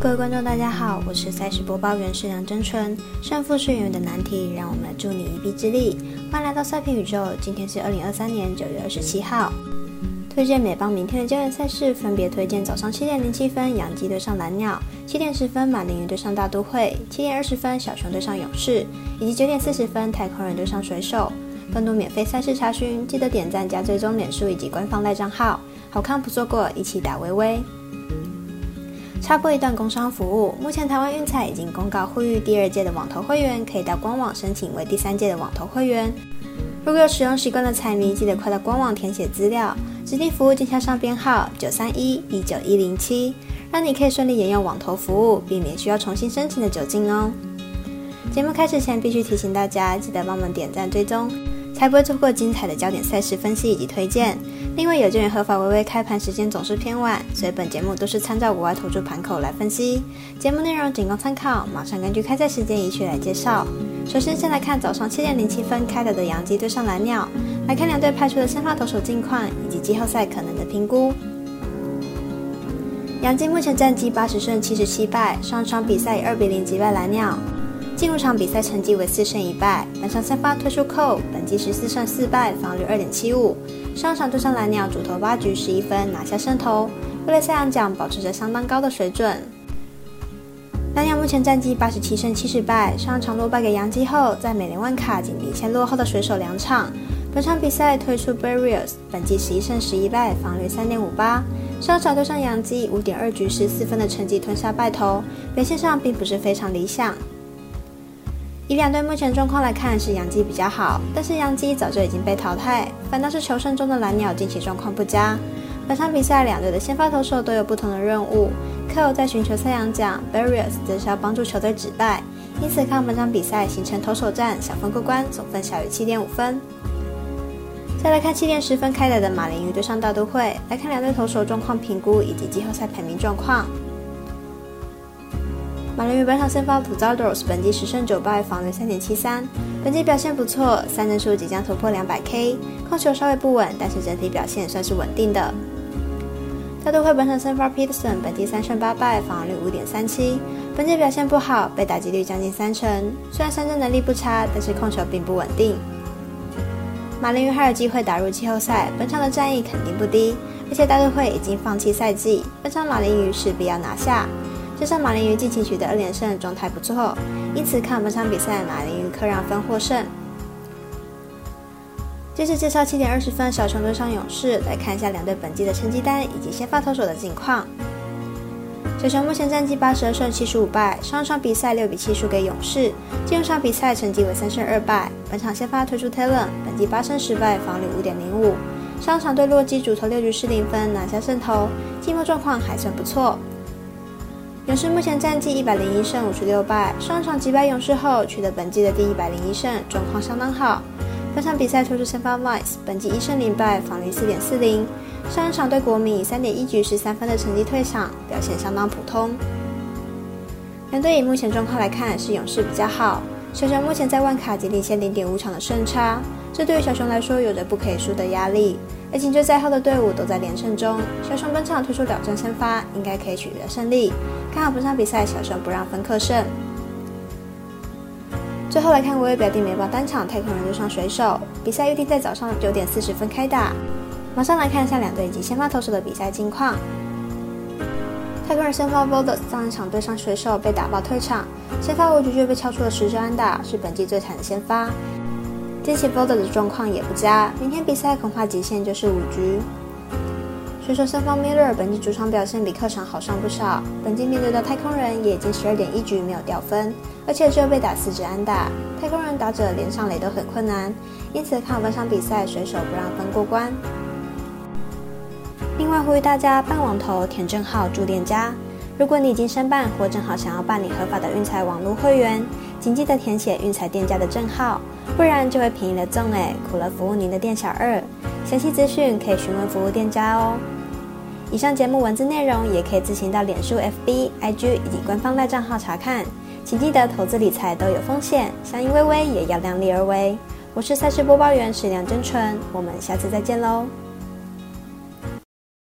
各位观众，大家好，我是赛事播报员是梁真纯。胜负是永远的难题，让我们助你一臂之力。欢迎来到赛评宇宙，今天是二零二三年九月二十七号。推荐美邦明天的焦点赛事，分别推荐早上七点零七分洋基对上蓝鸟，七点十分马林鱼对上大都会，七点二十分小熊对上勇士，以及九点四十分太空人对上水手。更多免费赛事查询，记得点赞加追踪脸书以及官方赖账号，好看不错过，一起打微微。插播一段工商服务，目前台湾运彩已经公告呼吁第二届的网投会员可以到官网申请为第三届的网投会员。如果有使用习惯的彩迷，记得快到官网填写资料，指定服务经销商编号九三一一九一零七，让你可以顺利沿用网投服务，避免需要重新申请的酒精哦。节目开始前必须提醒大家，记得帮忙点赞追踪。才不会错过精彩的焦点赛事分析以及推荐。另外，有鉴于合法微微开盘时间总是偏晚，所以本节目都是参照国外投注盘口来分析。节目内容仅供参考，马上根据开赛时间依序来介绍。首先，先来看早上七点零七分开打的洋基对上蓝鸟，来看两队派出的先发投手近况以及季后赛可能的评估。洋基目前战绩八十胜七十七败，上场比赛以二比零击败蓝鸟。进入场比赛成绩为四胜一败，本场先发推出扣，本季十四胜四败，防率二点七五。上场对上蓝鸟，主投八局十一分，拿下胜投，为了赛扬奖，保持着相当高的水准。蓝鸟目前战绩八十七胜七十败，上场落败给洋基后，在美联万卡仅领先落后的水手两场。本场比赛推出 Barrios，本季十一胜十一败，防率三点五八。上场对上洋基五点二局十四分的成绩吞下败投，表现上并不是非常理想。以两队目前状况来看，是杨基比较好，但是杨基早就已经被淘汰，反倒是求胜中的蓝鸟近期状况不佳。本场比赛两队的先发投手都有不同的任务，Ko 在寻求赛扬奖，Barrios 则是要帮助球队止败，因此看本场比赛形成投手战，小分过关，总分小于七点五分。再来看七点十分开打的马林鱼对上大都会，来看两队投手状况评估以及季后赛排名状况。马林鱼本场先发 Puzados，本季十胜九败，防御三点七三，本季表现不错，三振数即将突破两百 K，控球稍微不稳，但是整体表现算是稳定的。大都会本场先发 Peterson，本季三胜八败，防率五点三七，本季表现不好，被打击率将近三成，虽然三振能力不差，但是控球并不稳定。马林鱼还有机会打入季后赛，本场的战役肯定不低，而且大都会已经放弃赛季，本场马林鱼势必要拿下。加上马林鱼近期取得二连胜，状态不错，因此看本场比赛马林鱼客让分获胜。接着介绍七点二十分小熊对上勇士，来看一下两队本季的成绩单以及先发投手的近况。小熊目前战绩八十二胜七十五败，上场比赛六比七输给勇士，进入场比赛成绩为三胜二败。本场先发推出 Taylor，本季八胜十败，防率五点零五，上场对洛基主投六局失零分，拿下胜投，季末状况还算不错。勇士目前战绩一百零一胜五十六败，上场击败勇士后取得本季的第一百零一胜，状况相当好。本场比赛推出先发 Vice，本季一胜零败，防御四点四零。上一场对国民以三点一局十三分的成绩退场，表现相当普通。两队以目前状况来看，是勇士比较好。小熊目前在万卡仅领先零点五场的胜差，这对于小熊来说有着不可以输的压力。而紧追在后的队伍都在连胜中，小熊本场推出两战先发，应该可以取得胜利。看好本场比赛，小熊不让分客胜。最后来看微微表弟美邦单场太空人对上水手，比赛预定在早上九点四十分开打。马上来看一下两队以及先发投手的比赛近况。太空人先发 v o l d e s 上一场对上水手被打爆退场，先发五局就被敲出了十支安打，是本季最惨的先发。近期 border 的状况也不佳，明天比赛恐怕极限就是五局。水手三方 Miller 本季主场表现比客场好上不少，本季面对的太空人也已经十二点一局没有掉分，而且只有被打四支安打，太空人打者连上垒都很困难，因此看本场比赛水手不让分过关。另外呼吁大家办网投填正号住店家，如果你已经申办或正好想要办理合法的运彩网络会员，请记得填写运彩店家的证号。不然就会便宜了赠哎，苦了服务您的店小二。详细资讯可以询问服务店家哦。以上节目文字内容也可以自行到脸书、FB、IG 以及官方赖账号查看。请记得投资理财都有风险，相依微微也要量力而为。我是赛事播报员史梁真纯，我们下次再见喽。